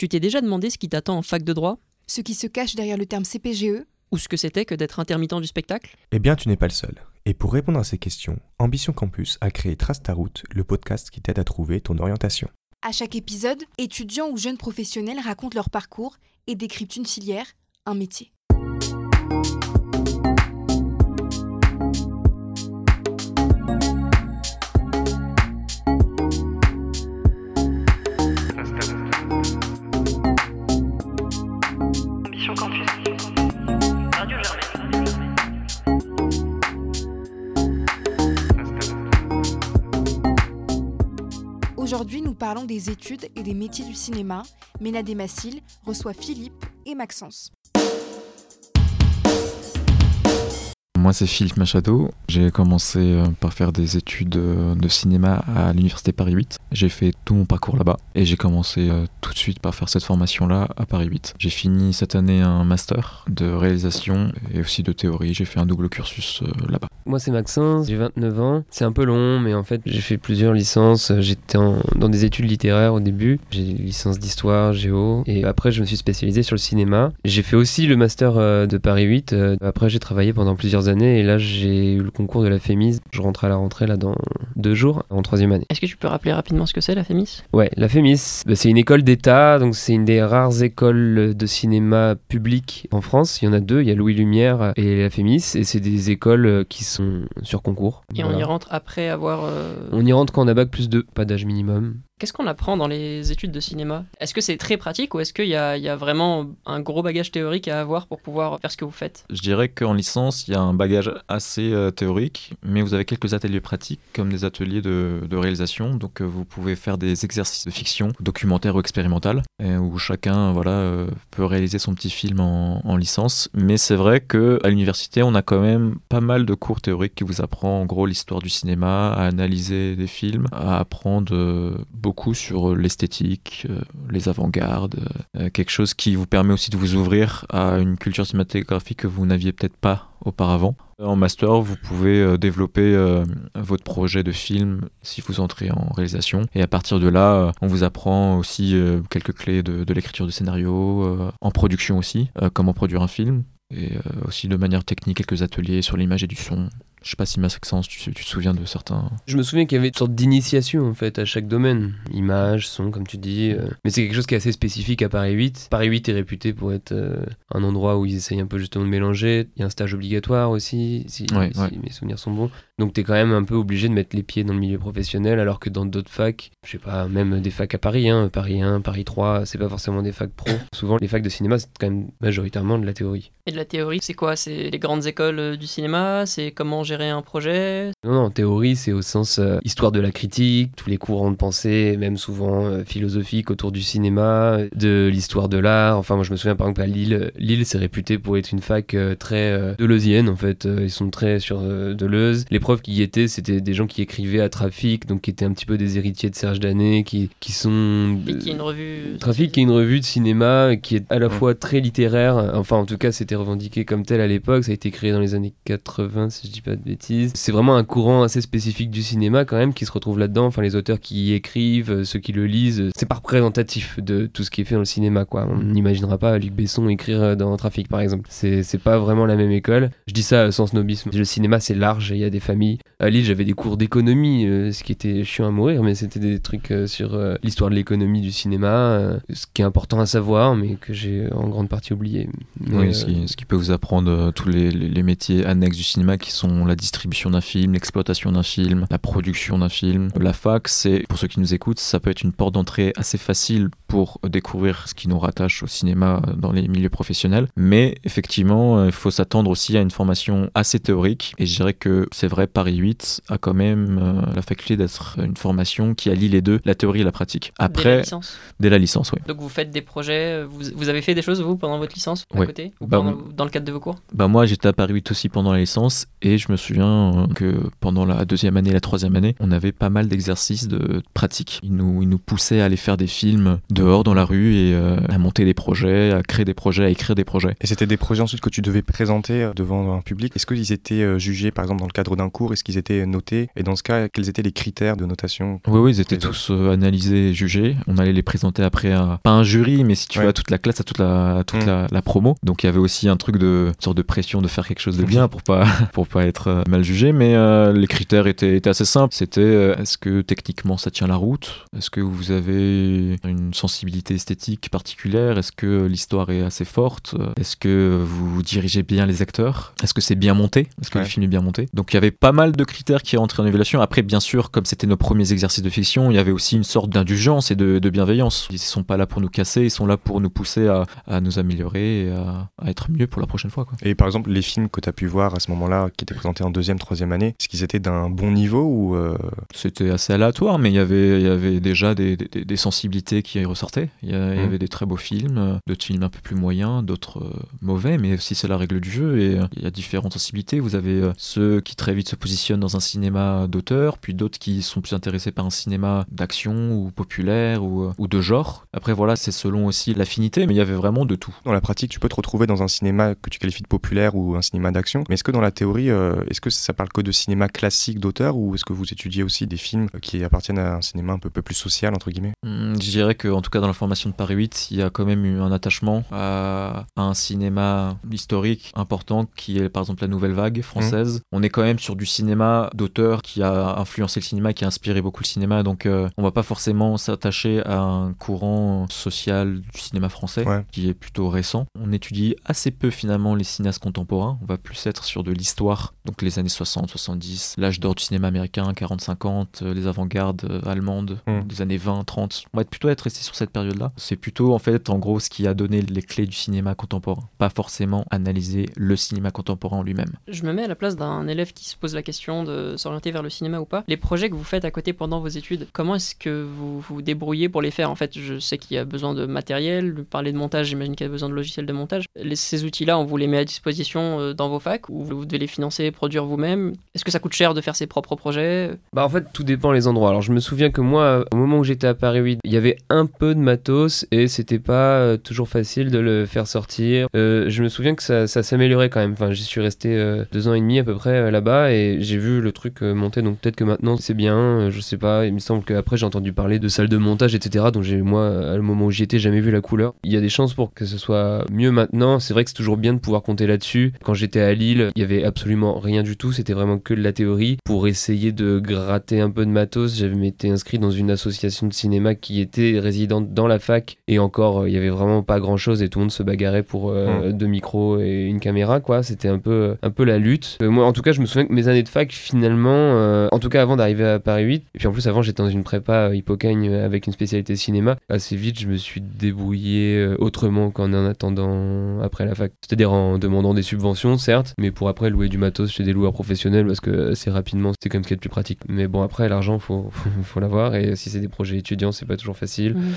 Tu t'es déjà demandé ce qui t'attend en fac de droit? Ce qui se cache derrière le terme CPGE Ou ce que c'était que d'être intermittent du spectacle? Eh bien, tu n'es pas le seul. Et pour répondre à ces questions, Ambition Campus a créé Trace ta route, le podcast qui t'aide à trouver ton orientation. À chaque épisode, étudiants ou jeunes professionnels racontent leur parcours et décryptent une filière, un métier. Aujourd'hui, nous parlons des études et des métiers du cinéma. Ménadé Massil reçoit Philippe et Maxence. Moi, c'est Philippe Machado. J'ai commencé euh, par faire des études euh, de cinéma à l'Université Paris 8. J'ai fait tout mon parcours là-bas et j'ai commencé euh, tout de suite par faire cette formation-là à Paris 8. J'ai fini cette année un master de réalisation et aussi de théorie. J'ai fait un double cursus là-bas. Moi, c'est Maxence, j'ai 29 ans. C'est un peu long, mais en fait, j'ai fait plusieurs licences. J'étais dans des études littéraires au début. J'ai une licence d'histoire, géo. Et après, je me suis spécialisé sur le cinéma. J'ai fait aussi le master de Paris 8. Euh, Après, j'ai travaillé pendant plusieurs années. Et là, j'ai eu le concours de la FEMIS. Je rentre à la rentrée, là, dans deux jours, en troisième année. Est-ce que tu peux rappeler rapidement ce que c'est la FEMIS Ouais, la FEMIS, bah, c'est une école d'État, donc c'est une des rares écoles de cinéma public en France. Il y en a deux, il y a Louis Lumière et la FEMIS, et c'est des écoles qui sont sur concours. Et on y rentre après avoir... euh, On y rentre quand on a bac plus 2, pas d'âge minimum. Qu'est-ce qu'on apprend dans les études de cinéma? Est-ce que c'est très pratique ou est-ce qu'il y a, vraiment un gros bagage théorique à avoir pour pouvoir faire ce que vous faites? Je dirais qu'en licence, il y a un bagage assez euh, théorique, mais vous avez quelques ateliers pratiques, comme des ateliers de, réalisation. Donc, euh, vous pouvez faire des exercices de fiction, documentaire ou expérimental, euh, où chacun voilà, peut réaliser son petit film en, en licence. Mais c'est vrai qu'à l'université, on a quand même pas mal de cours théoriques qui vous apprend en gros l'histoire du cinéma, à analyser des films, à apprendre euh, beaucoup sur l'esthétique, euh, les avant-gardes, euh, quelque chose qui vous permet aussi de vous ouvrir à une culture cinématographique que vous n'aviez peut-être pas auparavant. En master, vous pouvez euh, développer euh, votre projet de film si vous entrez en réalisation. Et à partir de là, euh, on vous apprend aussi euh, quelques clés de, l'écriture de scénario, euh, en production aussi, euh, comment produire un film. Et euh, aussi de manière technique, quelques ateliers sur l'image et du son. Je sais pas si Maxence, tu, tu te souviens de certains. Je me souviens qu'il y avait une sorte d'initiation en fait à chaque domaine. Image, son, comme tu dis. euh, Mais c'est quelque chose qui est assez spécifique à Paris 8. Paris 8 est réputé pour être euh, un endroit où ils essayent un peu justement de mélanger. Il y a un stage obligatoire aussi, si, Ouais, si ouais. mes souvenirs sont bons. Donc t'es quand même un peu obligé de mettre les pieds dans le milieu professionnel, alors que dans d'autres facs, je sais pas, même des facs à Paris, hein, Paris 1, Paris 3, c'est pas forcément des facs pro. Souvent les facs de cinéma, c'est quand même majoritairement de la théorie. Et de la théorie, c'est quoi? C'est les grandes écoles euh, du cinéma? C'est comment gérer un projet? Non, non, théorie, c'est au sens euh, histoire de la critique, tous les courants de pensée, même souvent euh, philosophiques autour du cinéma, de l'histoire de l'art. Enfin, moi, je me souviens par exemple à Lille. Lille, c'est réputé pour être une fac euh, très euh, deleuzienne, en fait. Ils sont très sur Deleuze. Les profs qui y étaient, c'était des gens qui écrivaient à Trafic, donc qui étaient un petit peu des héritiers de Serge Danet, qui, qui sont... Et qui est une revue... Trafic qui est une revue de cinéma qui est à la fois très littéraire, enfin en tout cas c'était revendiqué comme tel à l'époque, ça a été créé dans les années 80 si je dis pas de bêtises. C'est vraiment un courant assez spécifique du cinéma quand même qui se retrouve là-dedans, enfin les auteurs qui y écrivent, euh, ceux qui le lisent, euh, c'est pas représentatif de tout ce qui est fait dans le cinéma quoi. On n'imaginera pas Luc Besson écrire euh, dans Trafic par exemple. C'est pas vraiment la même école. Je dis ça euh, sans snobisme. Le cinéma c'est large, il y a des familles. À Lille j'avais des cours d'économie, euh, ce qui était chiant à mourir, mais c'était des trucs euh, sur euh, l'histoire de l'économie du cinéma, ce qui est important à savoir, mais que j'ai en grande partie oublié. Mais, Oui, ce qui, ce qui peut vous apprendre tous les, les- métiers annexes du cinéma qui sont la distribution d'un film, l'exploitation d'un film, la production d'un film. La fac, c'est, pour ceux qui nous écoutent, ça peut être une porte d'entrée assez facile pour découvrir ce qui nous rattache au cinéma dans les milieux professionnels. Mais effectivement, il faut s'attendre aussi à une formation assez théorique. Et je dirais que c'est vrai, Paris 8 a quand même euh, la faculté d'être une formation qui allie les deux, la théorie et la pratique. Dès la Après, licence. dès la licence, oui. Donc vous faites des projets, vous, vous avez fait des choses vous pendant votre licence à Ouais. côté ou Bah, pendant- dans le cadre de vos cours? Bah moi j'étais à Paris 8 aussi pendant la licence et je me souviens euh, que pendant la deuxième année et la troisième année on avait pas mal d'exercices de pratique. Ils nous, ils nous poussaient à aller faire des films dehors dans la rue et euh, à monter des projets, à créer des projets, à écrire des projets. Et c'était des projets ensuite que tu devais présenter devant un public. Est-ce qu'ils étaient jugés par exemple dans le cadre d'un en cours Est-ce qu'ils étaient notés Et dans ce cas, quels étaient les critères de notation Oui, oui, ils étaient tous euh, analysés et jugés. On allait les présenter après à, pas un jury, mais si tu Ouais. veux, à toute la classe, à toute la, à toute Mm. la, la promo. Donc il y avait aussi un truc de une sorte de pression de faire quelque chose de bien pour pas, pour pas être euh, mal jugé. Mais euh, les critères étaient, étaient assez simples. C'était est-ce que techniquement ça tient la route? Est-ce que vous avez une sensibilité esthétique particulière? Est-ce que l'histoire est assez forte? Est-ce que vous dirigez bien les acteurs? Est-ce que c'est bien monté? Est-ce que Ouais. le film est bien monté? Donc il y avait pas mal de critères qui rentraient en évaluation. Après, bien sûr, comme c'était nos premiers exercices de fiction, il y avait aussi une sorte d'indulgence et de, de bienveillance. Ils sont pas là pour nous casser, ils sont là pour nous pousser à, à nous améliorer et à, à être mieux pour la prochaine fois. Quoi. Et par exemple, les films que tu as pu voir à ce moment-là, qui étaient présentés en deuxième, troisième année, est-ce qu'ils étaient d'un bon niveau ou euh, C'était assez aléatoire, mais il y avait, il y avait déjà des, des- des sensibilités qui ressortaient. Il y, a- il y Mhm. avait des très beaux films, euh, d'autres films un peu plus moyens, d'autres euh, mauvais, mais aussi c'est la règle du jeu et il y a différentes sensibilités. Vous avez ceux qui très vite se positionnent dans un cinéma d'auteur, puis d'autres qui sont plus intéressés par un cinéma d'action ou populaire ou, euh, ou de genre. Après voilà, c'est selon aussi l'affinité, mais il y avait vraiment de tout. dans la pratique, tu peux te retrouver dans un cinéma que tu qualifies de populaire ou un cinéma d'action. Mais est-ce que dans la théorie, euh, est-ce que ça parle que de cinéma classique d'auteur ou est-ce que vous étudiez aussi des films qui appartiennent à un cinéma un peu, peu plus social, entre guillemets? Hmm, Je dirais que, en tout cas, dans la formation de Paris 8, il y a quand même eu un attachement à, à un cinéma historique important qui est par exemple la Nouvelle Vague française. On est quand même sur du cinéma d'auteur qui a influencé le cinéma, qui a inspiré beaucoup le cinéma. Donc, euh, on va pas forcément s'attacher à un courant social du cinéma français Ouais. qui est plutôt récent. On étudie assez peu finalement les cinéastes contemporains. On va plus être sur de l'histoire, donc les années 60, 70, l'âge d'or du cinéma américain, 40-50, euh, les avant-gardes euh, allemandes, Mm. des années 20, 30. On va être plutôt être resté sur cette période-là. C'est plutôt en fait en gros ce qui a donné les clés du cinéma contemporain. Pas forcément analyser le cinéma contemporain en lui-même. Je me mets à la place d'un élève qui se pose la question de s'orienter vers le cinéma ou pas. Les projets que vous faites à côté pendant vos études, comment est-ce que vous vous débrouillez pour les faire En fait, je sais qu'il y a besoin de matériel, parler de montage, j'imagine qu'il y a besoin de logiciels de montage. Ces outils-là, on vous les met à disposition euh, dans vos facs ou vous devez les financer, produire vous-même? Est-ce que ça coûte cher de faire ses propres projets? Bah en fait tout dépend les endroits. Alors je me souviens que moi au moment où j'étais à Paris 8, il y avait un peu de matos et c'était pas euh, toujours facile de le faire sortir. Euh, je me souviens que ça, ça s'améliorait quand même. Enfin j'y suis resté deux ans et demi à peu près là-bas et j'ai vu le truc euh, monter. Donc peut-être que maintenant c'est bien. euh, je sais pas. Il me semble qu'après j'ai entendu parler de salles de montage etc. Donc j'ai moi à le moment où j'y étais jamais vu la couleur. Il y a des chances pour que ce soit mieux maintenant. C'est vrai que c'est toujours bien de pouvoir compter là-dessus. Quand j'étais à Lille, il y avait absolument rien du tout. C'était vraiment que de la théorie. Pour essayer de gratter un peu de matos, j'avais été inscrit dans une association de cinéma qui était résidente dans la fac. Et encore, euh, il y avait vraiment pas grand-chose et tout le monde se bagarrait pour euh, deux micros et une caméra, quoi. C'était un peu, un peu la lutte. Moi, en tout cas, je me souviens que mes années de fac, finalement, euh, en tout cas avant d'arriver à Paris 8, et puis en plus avant, j'étais dans une prépa euh, Hippocagne euh, avec une spécialité cinéma. Assez vite, je me suis débrouillé autrement qu'en en attendant après la fac. C'est-à-dire en demandant des subventions, certes, mais pour après louer du matos chez des loueurs professionnels parce que assez rapidement, c'était quand même ce qui est le plus pratique. Mais bon, après, l'argent, faut, faut, faut l'avoir et si c'est des projets étudiants, c'est pas toujours facile. Mhm.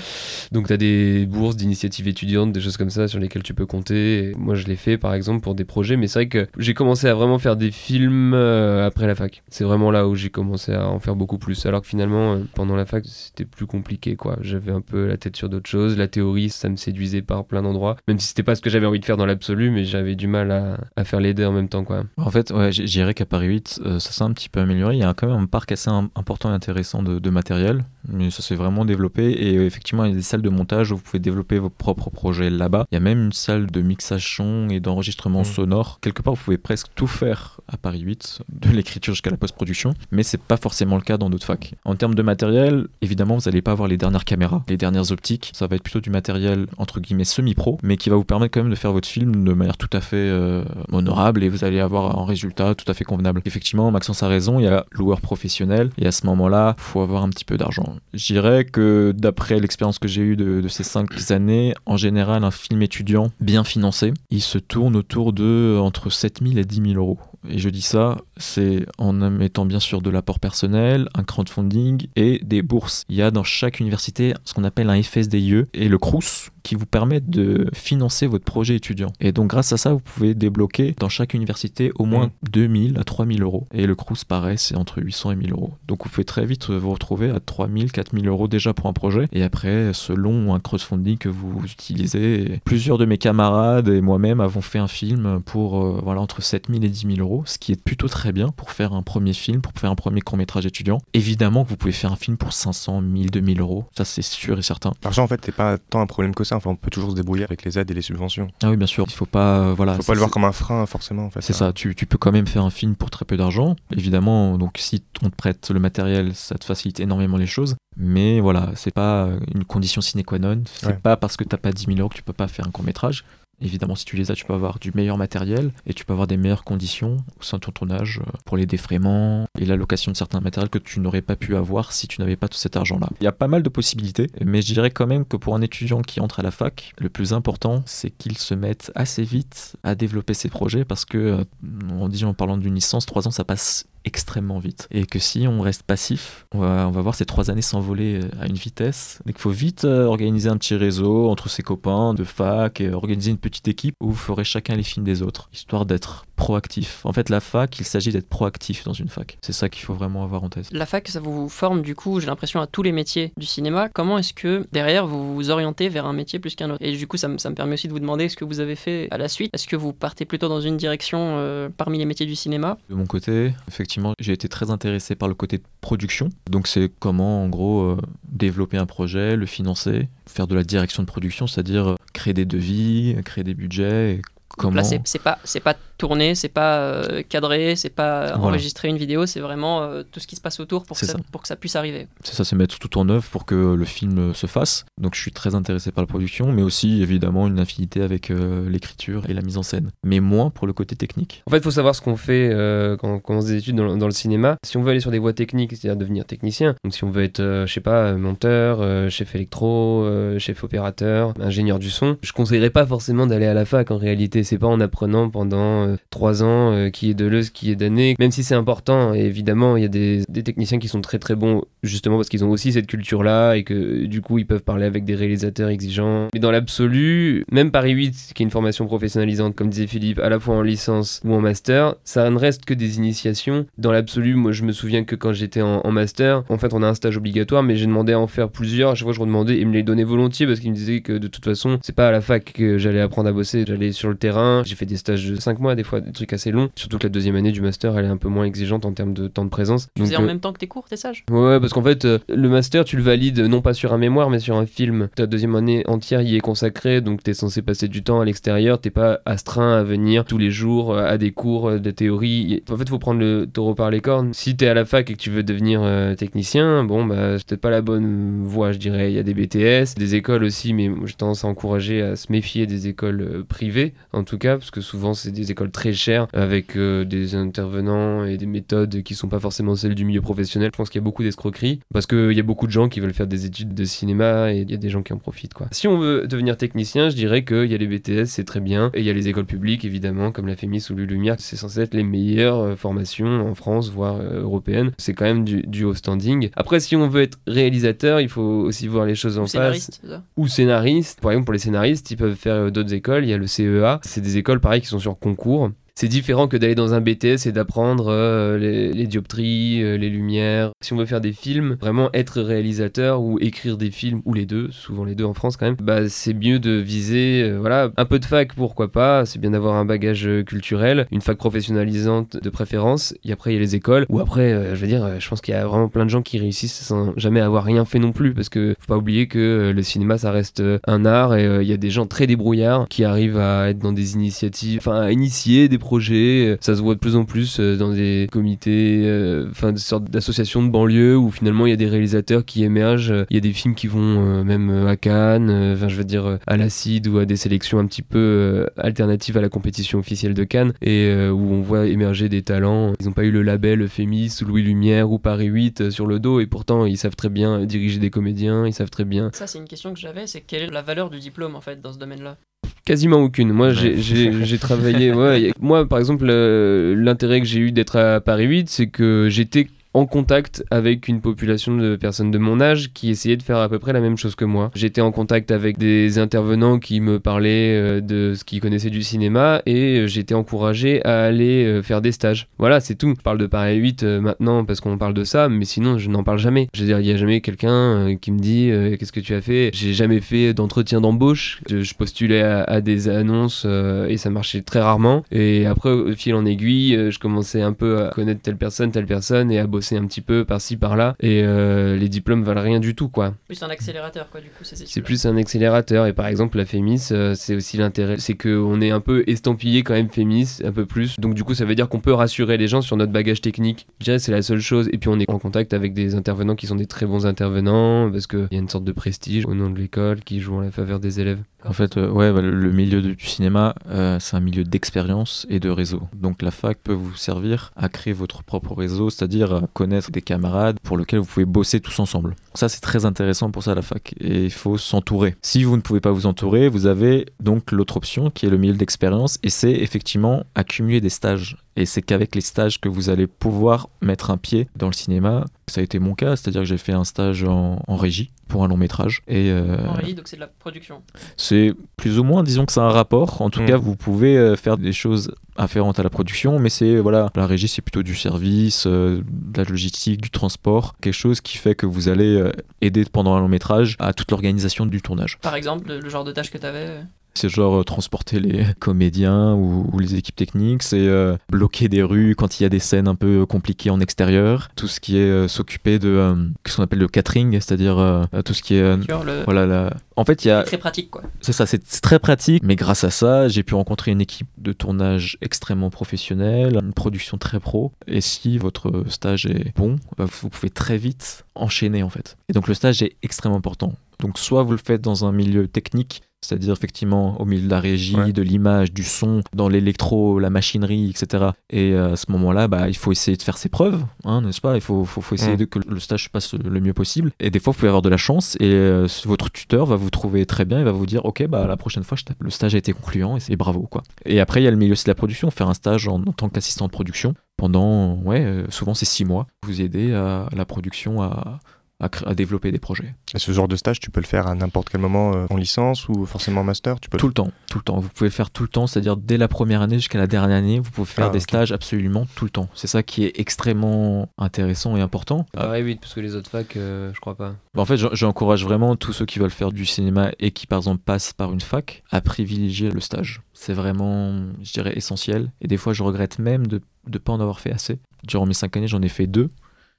Donc, tu as des bourses d'initiatives étudiantes, des choses comme ça sur lesquelles tu peux compter. Et moi, je l'ai fait par exemple pour des projets, mais c'est vrai que j'ai commencé à vraiment faire des films euh, après la fac. C'est vraiment là où j'ai commencé à en faire beaucoup plus. Alors que finalement, euh, pendant la fac, c'était plus compliqué quoi. J'avais un peu la tête sur d'autres choses. La théorie, ça me séduisait par plein d'endroits. Même si c'était pas ce que j'avais envie de faire dans l'absolu, mais j'avais du mal à, à faire les deux en même temps quoi. En fait, ouais, dirais qu'à Paris 8, euh, ça s'est un petit peu amélioré. Il y a quand même un parc assez im- important et intéressant de, de matériel, mais ça s'est vraiment développé. Et effectivement, il y a des salles de montage où vous pouvez développer vos propres projets là-bas. Il y a même une salle de mixage son et d'enregistrement Mhm. sonore. Quelque part, vous pouvez presque tout faire à Paris 8, de l'écriture jusqu'à la post-production, mais c'est pas forcément le cas dans d'autres facs. En termes de matériel, évidemment, vous n'allez pas avoir les dernières caméras, les dernières optiques. Ça va être plutôt du matériel entre guillemets semi-pro, mais qui va vous permettre quand même de faire votre film de manière tout à fait euh, honorable et vous allez avoir un résultat tout à fait convenable. Effectivement, Maxence a raison, il y a loueur professionnel et à ce moment-là, faut avoir un petit peu d'argent. Je dirais que d'après l'expérience que j'ai eue de, ces cinq années, en général, un film étudiant bien financé, il se tourne autour de entre 7000 et 10 000 euros. Et je dis ça, c'est en mettant bien sûr de l'apport personnel, un crowdfunding et des bourses. Il y a dans chaque université ce qu'on appelle un FSDIE et le CRUS qui vous permettent de financer votre projet étudiant. Et donc grâce à ça, vous pouvez débloquer dans chaque université au moins 2000 à 3000 euros. Et le CRUS, pareil, c'est entre 800 et 1000 euros. Donc vous pouvez très vite vous retrouver à 3000, 4000 euros déjà pour un projet. Et après, selon un crowdfunding que vous utilisez, plusieurs de mes camarades et moi-même avons fait un film pour euh, voilà, entre 7000 et 10 000 euros, ce qui est plutôt très très bien pour faire un premier film, pour faire un premier court-métrage étudiant. Évidemment que vous pouvez faire un film pour 500, 1000, 2000 euros. Ça, c'est sûr et certain. L'argent, en fait, n'est pas tant un problème que ça. Enfin, on peut toujours se débrouiller avec les aides et les subventions. Ah oui, bien sûr. Il faut pas, euh, voilà. Faut pas le voir comme un frein, forcément. En fait, C'est ça, tu, tu peux quand même faire un film pour très peu d'argent. Évidemment, donc si on te prête le matériel, ça te facilite énormément les choses. Mais voilà, c'est pas une condition sine qua non. C'est Ouais. pas parce que t'as pas 10 000 euros que tu peux pas faire un court métrage. Évidemment, si tu les as, tu peux avoir du meilleur matériel et tu peux avoir des meilleures conditions au sein de ton tournage euh, pour les défraiements et la location de certains matériels que tu n'aurais pas pu avoir si tu n'avais pas tout cet argent-là. Il y a pas mal de possibilités, mais je dirais quand même que pour un étudiant qui entre à la fac, le plus important, c'est qu'il se mette assez vite à développer ses projets parce que, euh, on dit en parlant d'une licence, trois ans, ça passe extrêmement vite. Et que si on reste passif, on va, on va voir ces trois années s'envoler euh, à une vitesse. Donc il faut vite euh, organiser un petit réseau entre ses copains de fac et organiser une petite équipe où vous ferez chacun les films des autres, histoire d'être proactif. En fait, la fac, il s'agit d'être proactif dans une fac. C'est ça qu'il faut vraiment avoir en tête. La fac, ça vous forme du coup, j'ai l'impression, à tous les métiers du cinéma. Comment est-ce que derrière vous vous orientez vers un métier plus qu'un autre? Et du coup, ça me, ça me permet aussi de vous demander ce que vous avez fait à la suite. Est-ce que vous partez plutôt dans une direction euh, parmi les métiers du cinéma? De mon côté, effectivement, j'ai été très intéressé par le côté de production. Donc c'est comment, en gros, euh, développer un projet, le financer, faire de la direction de production, c'est-à-dire euh, créer des devis, créer des budgets. Et Donc comment... Là, c'est c'est pas, c'est pas tourné, c'est pas euh, cadré, c'est pas Voilà. enregistrer une vidéo, c'est vraiment euh, tout ce qui se passe autour pour que, ça, ça. pour que ça puisse arriver. C'est ça, c'est mettre tout en œuvre pour que le film se fasse. Donc je suis très intéressé par la production, mais aussi évidemment une affinité avec euh, l'écriture et la mise en scène. Mais moins pour le côté technique. En fait, il faut savoir ce qu'on fait euh, quand on commence des études dans, dans le cinéma. Si on veut aller sur des voies techniques, c'est-à-dire devenir technicien, donc si on veut être, euh, je sais pas, euh, monteur, euh, chef électro, euh, chef opérateur, ingénieur du son, je conseillerais pas forcément d'aller à la fac en réalité. C'est pas en apprenant pendant trois ans euh, qui est de l'euse, qui est d'année, même si c'est important. Évidemment, il y a des, techniciens qui sont très très bons justement parce qu'ils ont aussi cette culture-là et que du coup ils peuvent parler avec des réalisateurs exigeants. Mais dans l'absolu, même Paris 8, qui est une formation professionnalisante, comme disait Philippe, à la fois en licence ou en master, ça ne reste que des initiations. Dans l'absolu, moi je me souviens que quand j'étais en, en master, en fait on a un stage obligatoire, mais j'ai demandé à en faire plusieurs. À chaque fois je redemandais et ils me les donnaient volontiers parce qu'ils me disaient que de toute façon, c'est pas à la fac que j'allais apprendre à bosser, j'allais sur le terrain. J'ai fait des stages de 5 mois, des fois des trucs assez longs. Surtout que la deuxième année du master, elle est un peu moins exigeante en termes de temps de présence. Tu faisais en euh, même temps que tes cours, tes sages Ouais, parce qu'en fait, euh, le master, tu le valides non pas sur un mémoire, mais sur un film. Ta deuxième année entière y est consacrée, donc t'es censé passer du temps à l'extérieur, t'es pas astreint à venir tous les jours euh, à des cours de théorie. En fait, faut prendre le taureau par les cornes. Si t'es à la fac et que tu veux devenir euh, technicien, bon, bah, c'est peut-être pas la bonne voie, je dirais. Il y a des BTS, des écoles aussi, mais j'ai tendance à encourager à se méfier des écoles privées, en tout cas, parce que souvent, c'est des écoles très chères, avec euh, des intervenants et des méthodes qui sont pas forcément celles du milieu professionnel. Je pense qu'il y a beaucoup d'escroqueries, parce qu'il y a beaucoup de gens qui veulent faire des études de cinéma et il y a des gens qui en profitent, quoi. Si on veut devenir technicien, je dirais qu'il y a les BTS, c'est très bien, et il y a les écoles publiques, évidemment, comme la FEMIS ou l'Ulumière, c'est censé être les meilleures euh, formations en France, voire euh, européennes. C'est quand même du, du haut standing. Après, si on veut être réalisateur, il faut aussi voir les choses en face scénariste, ou scénaristes. Par exemple, pour les scénaristes, ils peuvent faire d'autres écoles. Il y a le CEA. C'est des écoles, pareil, qui sont sur concours. cours. C'est différent que d'aller dans un BTS et d'apprendre euh, les, les dioptries, euh, les lumières. Si on veut faire des films, vraiment être réalisateur ou écrire des films, ou les deux, souvent les deux en France quand même, bah, c'est mieux de viser euh, voilà, un peu de fac, pourquoi pas. C'est bien d'avoir un bagage euh, culturel, une fac professionnalisante de préférence. Et après, il y a les écoles. Ou après, euh, je veux dire, euh, je pense qu'il y a vraiment plein de gens qui réussissent sans jamais avoir rien fait non plus. Parce que faut pas oublier que le cinéma, ça reste un art et il y a des gens très débrouillards qui arrivent à être dans des initiatives, enfin à initier des projets. Ça se voit de plus en plus euh, dans des comités, euh, enfin des sortes d'associations de banlieue où finalement il y a des réalisateurs qui émergent. Il y a des films qui vont euh, même à Cannes, enfin je veux dire à l'Acide ou à des sélections un petit peu alternatives à la compétition officielle de Cannes et où on voit émerger des talents. Ils n'ont pas eu le label Fémis ou Louis Lumière ou Paris 8 euh, sur le dos et pourtant ils savent très bien diriger des comédiens, ils savent très bien Ça, c'est une question que j'avais, c'est quelle est la valeur du diplôme en fait dans ce domaine-là? Quasiment aucune. Moi, j'ai- Ouais. j'ai j'ai travaillé. ouais, moi, par exemple, euh, l'intérêt que j'ai eu d'être à Paris 8, c'est que j'étais en contact avec une population de personnes de mon âge qui essayaient de faire à peu près la même chose que moi. J'étais en contact avec des intervenants qui me parlaient euh, de ce qu'ils connaissaient du cinéma et euh, j'étais encouragé à aller euh, faire des stages. Voilà, c'est tout. Je parle de Paris 8 euh, maintenant parce qu'on parle de ça, mais sinon je n'en parle jamais. Je veux dire, il n'y a jamais quelqu'un qui me dit qu'est-ce que tu as fait? J'ai jamais fait d'entretien d'embauche. Je, postulais à, des annonces et ça marchait très rarement. Et après, au fil en aiguille, je commençais un peu à connaître telle personne, telle personne et à bosser un petit peu par-ci, par-là. Et euh, les diplômes valent rien du tout, quoi. Plus un accélérateur, quoi, du coup, ces C'est études-là. plus un accélérateur. Et par exemple, la Fémis, euh, c'est aussi l'intérêt. C'est qu'on est un peu estampillé quand même Fémis, un peu plus. Donc du coup, ça veut dire qu'on peut rassurer les gens sur notre bagage technique. Déjà, c'est la seule chose. Et puis, on est en contact avec des intervenants qui sont des très bons intervenants parce qu'il y a une sorte de prestige au nom de l'école qui joue en la faveur des élèves. En fait, euh, ouais, bah, le- milieu du cinéma, euh, c'est un milieu d'expérience et de réseau. Donc la fac peut vous servir à créer votre propre réseau, c'est-à-dire connaître des camarades pour lesquels vous pouvez bosser tous ensemble. Ça, c'est très intéressant pour ça la fac. Et il faut s'entourer. Si vous ne pouvez pas vous entourer, vous avez donc l'autre option qui est le milieu d'expérience et c'est effectivement accumuler des stages. Et c'est qu'avec les stages que vous allez pouvoir mettre un pied dans le cinéma. Ça a été mon cas, c'est-à-dire que j'ai fait un stage en, en régie pour un long métrage. Et euh, En régie, donc c'est de la production. c'est plus ou moins, disons que c'est un rapport. En tout Mm. cas, vous pouvez euh, faire des choses afférentes à la production, mais c'est voilà, la régie, c'est plutôt du service, euh, de la logistique, du transport, quelque chose qui fait que vous allez euh, aider pendant un long métrage à toute l'organisation du tournage. Par exemple, le, le genre de tâche que tu avais. C'est genre euh, transporter les comédiens ou, ou les équipes techniques, c'est euh, bloquer des rues quand il y a des scènes un peu compliquées en extérieur, tout ce qui est euh, s'occuper de euh, ce qu'on appelle le catering, c'est-à-dire euh, tout ce qui est euh, le... voilà la... En fait, il y a Très pratique, quoi. c'est ça, c'est c'est très pratique, mais grâce à ça, j'ai pu rencontrer une équipe de tournage extrêmement professionnelle, une production très pro. Et si votre stage est bon, bah, vous pouvez très vite enchaîner en fait. Et donc le stage est extrêmement important. Donc soit vous le faites dans un milieu technique, c'est-à-dire effectivement au milieu de la régie, Ouais. de l'image, du son, dans l'électro, la machinerie, etc. Et euh, à ce moment-là, bah, il faut essayer de faire ses preuves, hein, n'est-ce pas? Il faut, faut, faut essayer Mm. de que le stage se passe le mieux possible. Et des fois, vous pouvez avoir de la chance et euh, votre tuteur va vous trouver très bien, il va vous dire, ok, bah la prochaine fois, je le stage a été concluant et c'est bravo quoi. Et après, il y a le milieu aussi de la production, faire un stage en, en tant qu'assistant de production pendant, ouais, euh, souvent c'est six mois, vous aider à la production à, à, développer des projets. Et ce genre de stage, tu peux le faire à n'importe quel moment euh, en licence ou forcément en master tu peux Tout le temps, tout le temps. Vous pouvez le faire tout le temps, c'est-à-dire dès la première année jusqu'à la dernière année, vous pouvez faire Ah, des stages absolument tout le temps. C'est ça qui est extrêmement intéressant et important. Pareil, oui, parce que les autres facs, euh, je crois pas. Bah, En fait, j'en- j'encourage vraiment tous ceux qui veulent faire du cinéma et qui, par exemple, passent par une fac à privilégier le stage. C'est vraiment, je dirais, essentiel. Et des fois, je regrette même de ne pas en avoir fait assez. Durant mes cinq années, j'en ai fait deux.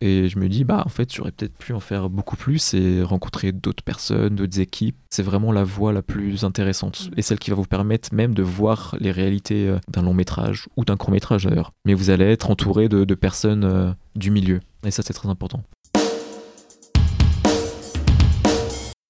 Et je me dis, bah, en fait, j'aurais peut-être pu en faire beaucoup plus et rencontrer d'autres personnes, d'autres équipes. C'est vraiment la voie la plus intéressante et celle qui va vous permettre même de voir les réalités euh, d'un long métrage ou d'un court métrage d'ailleurs. Mais vous allez être entouré de, de personnes euh, du milieu. Et ça, c'est très important.